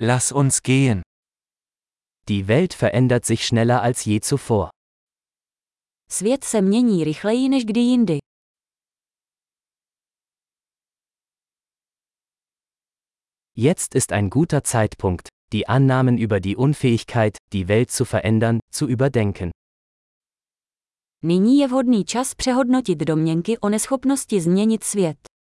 Lass uns gehen. Die Welt verändert sich schneller als je zuvor. Svět se mění rychleji než kdy jindy. Jetzt ist ein guter Zeitpunkt, die Annahmen über die Unfähigkeit, die Welt zu verändern, zu überdenken. Nyní je vhodný čas přehodnotit domněnky o neschopnosti změnit svět.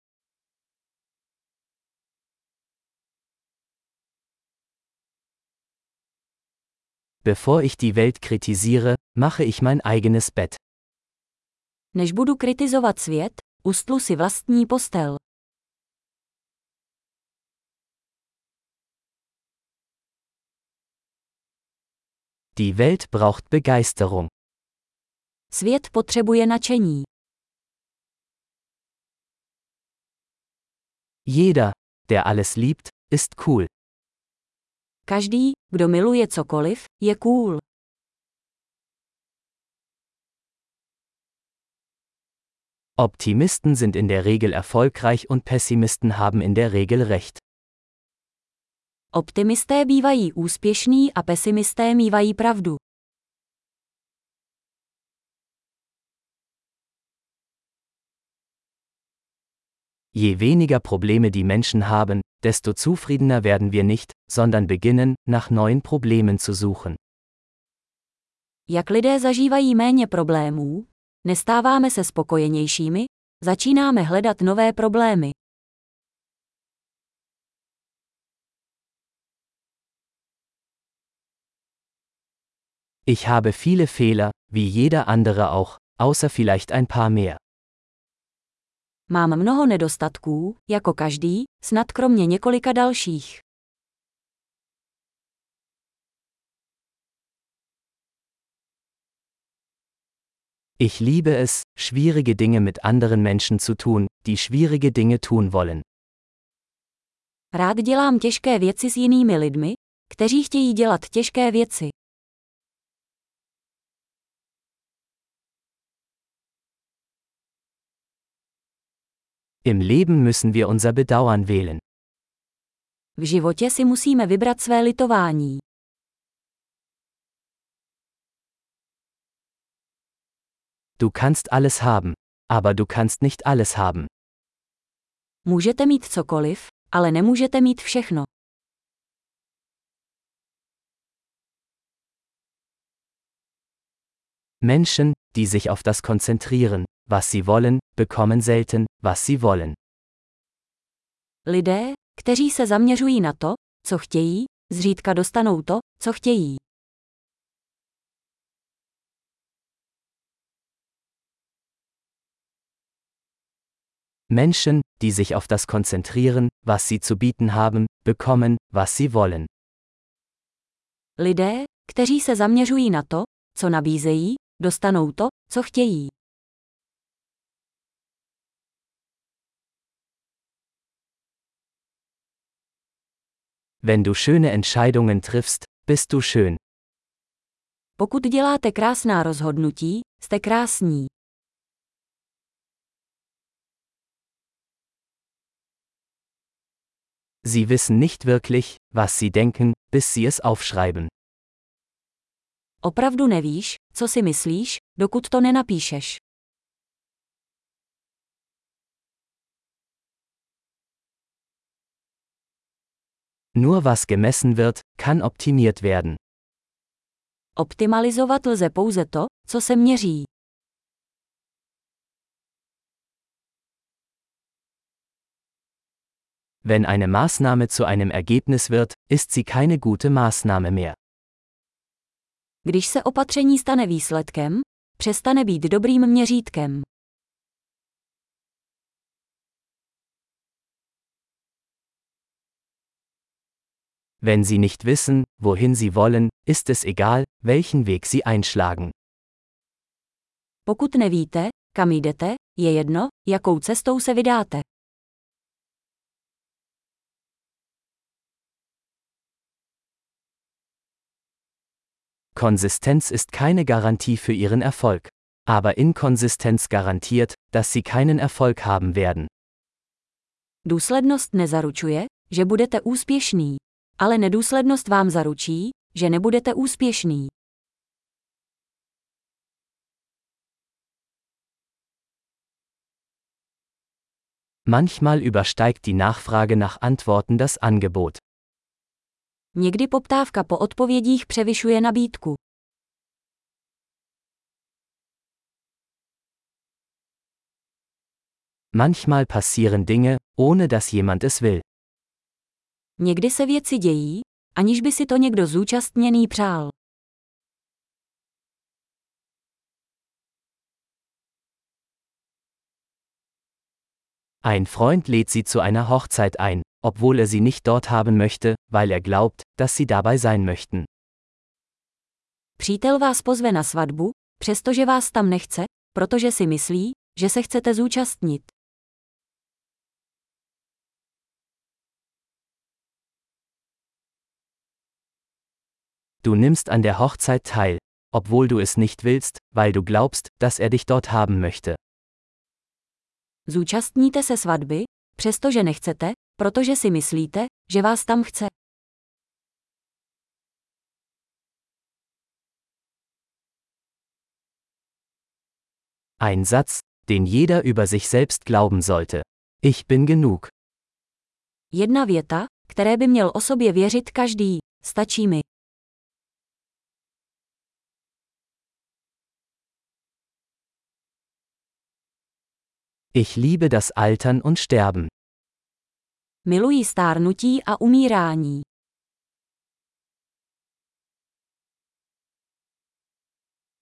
Bevor ich die Welt kritisiere, mache ich mein eigenes Bett. Než budu kritizovat svět, ustlu si vlastní postel. Die Welt braucht Begeisterung. Svět potřebuje nadšení. Jeder, der alles liebt, ist cool. Každý, kdo miluje cokoliv, je cool. Optimisten sind in der Regel erfolgreich und Pessimisten haben in der Regel recht. Optimisté bývají úspěšní a pesimisté mívají pravdu. Je weniger Probleme die Menschen haben, desto zufriedener werden wir nicht, sondern beginnen, nach neuen Problemen zu suchen. Jak lidé zažívají méně problémů, nestáváme se spokojenějšími, začínáme hledat nové problémy. Ich habe viele Fehler, wie jeder andere auch, außer vielleicht ein paar mehr. Mám mnoho nedostatků, jako každý, snad kromě několika dalších. Ich liebe es, schwierige Dinge mit anderen Menschen zu tun, die schwierige Dinge tun wollen. Rád dělám těžké věci s jinými lidmi, kteří chtějí dělat těžké věci. Im Leben müssen wir unser Bedauern wählen. V životě si musíme vybrat své litování. Du kannst alles haben, aber du kannst nicht alles haben. Můžete mít cokoliv, ale nemůžete mít všechno. Menschen, die sich auf das konzentrieren, was sie wollen, bekommen selten, was sie wollen. Lidé, kteří se zaměřují na to, co chtějí, zřídka dostanou to, co chtějí. Menschen, die sich auf das konzentrieren, was sie zu bieten haben, bekommen, was sie wollen. Lidé, kteří se zaměřují na to, co nabízejí, dostanou to, co chtějí. Wenn du schöne Entscheidungen triffst, bist du schön. Pokud děláte krásná rozhodnutí, jste krásní. Sie wissen nicht wirklich, was sie denken, bis sie es aufschreiben. Opravdu nevíš, co si myslíš, dokud to nenapíšeš. Nur was gemessen wird, kann optimiert werden. Optimalizovat lze pouze to, co se měří. Wenn eine Maßnahme zu einem Ergebnis wird, ist sie keine gute Maßnahme mehr. Když se opatření stane výsledkem, přestane být dobrým měřítkem. Wenn sie nicht wissen, wohin sie wollen, ist es egal, welchen Weg sie einschlagen. Pokud nevíte, kam jdete, je jedno, jakou cestou se vydáte. Konsistenz ist keine Garantie für ihren Erfolg. Aber Inkonsistenz garantiert, dass sie keinen Erfolg haben werden. Důslednost nezaručuje, že budete úspěšný, ale nedůslednost vám zaručí, že nebudete úspěšný. Manchmal übersteigt die Nachfrage nach Antworten das Angebot. Někdy poptávka po odpovědích převyšuje nabídku. Manchmal passieren Dinge, ohne dass jemand es will. Někdy se věci dějí, aniž by si to někdo zúčastněný přál. Ein Freund lädt sie zu einer Hochzeit ein, obwohl er sie nicht dort haben möchte, weil er glaubt, dass sie dabei sein möchten. Přítel vás pozve na svatbu, přestože vás tam nechce, protože si myslí, že se chcete zúčastnit. Du nimmst an der Hochzeit teil, obwohl du es nicht willst, weil du glaubst, dass er dich dort haben möchte. Zúčastníte se svatby, přestože nechcete, protože si myslíte, že vás tam chce. Ein Satz, den jeder über sich selbst glauben sollte. Ich bin genug. Jedna věta, které by měl o sobě věřit každý. Stačí mi. Ich liebe das Altern und Sterben. Miluji stárnutí a umírání.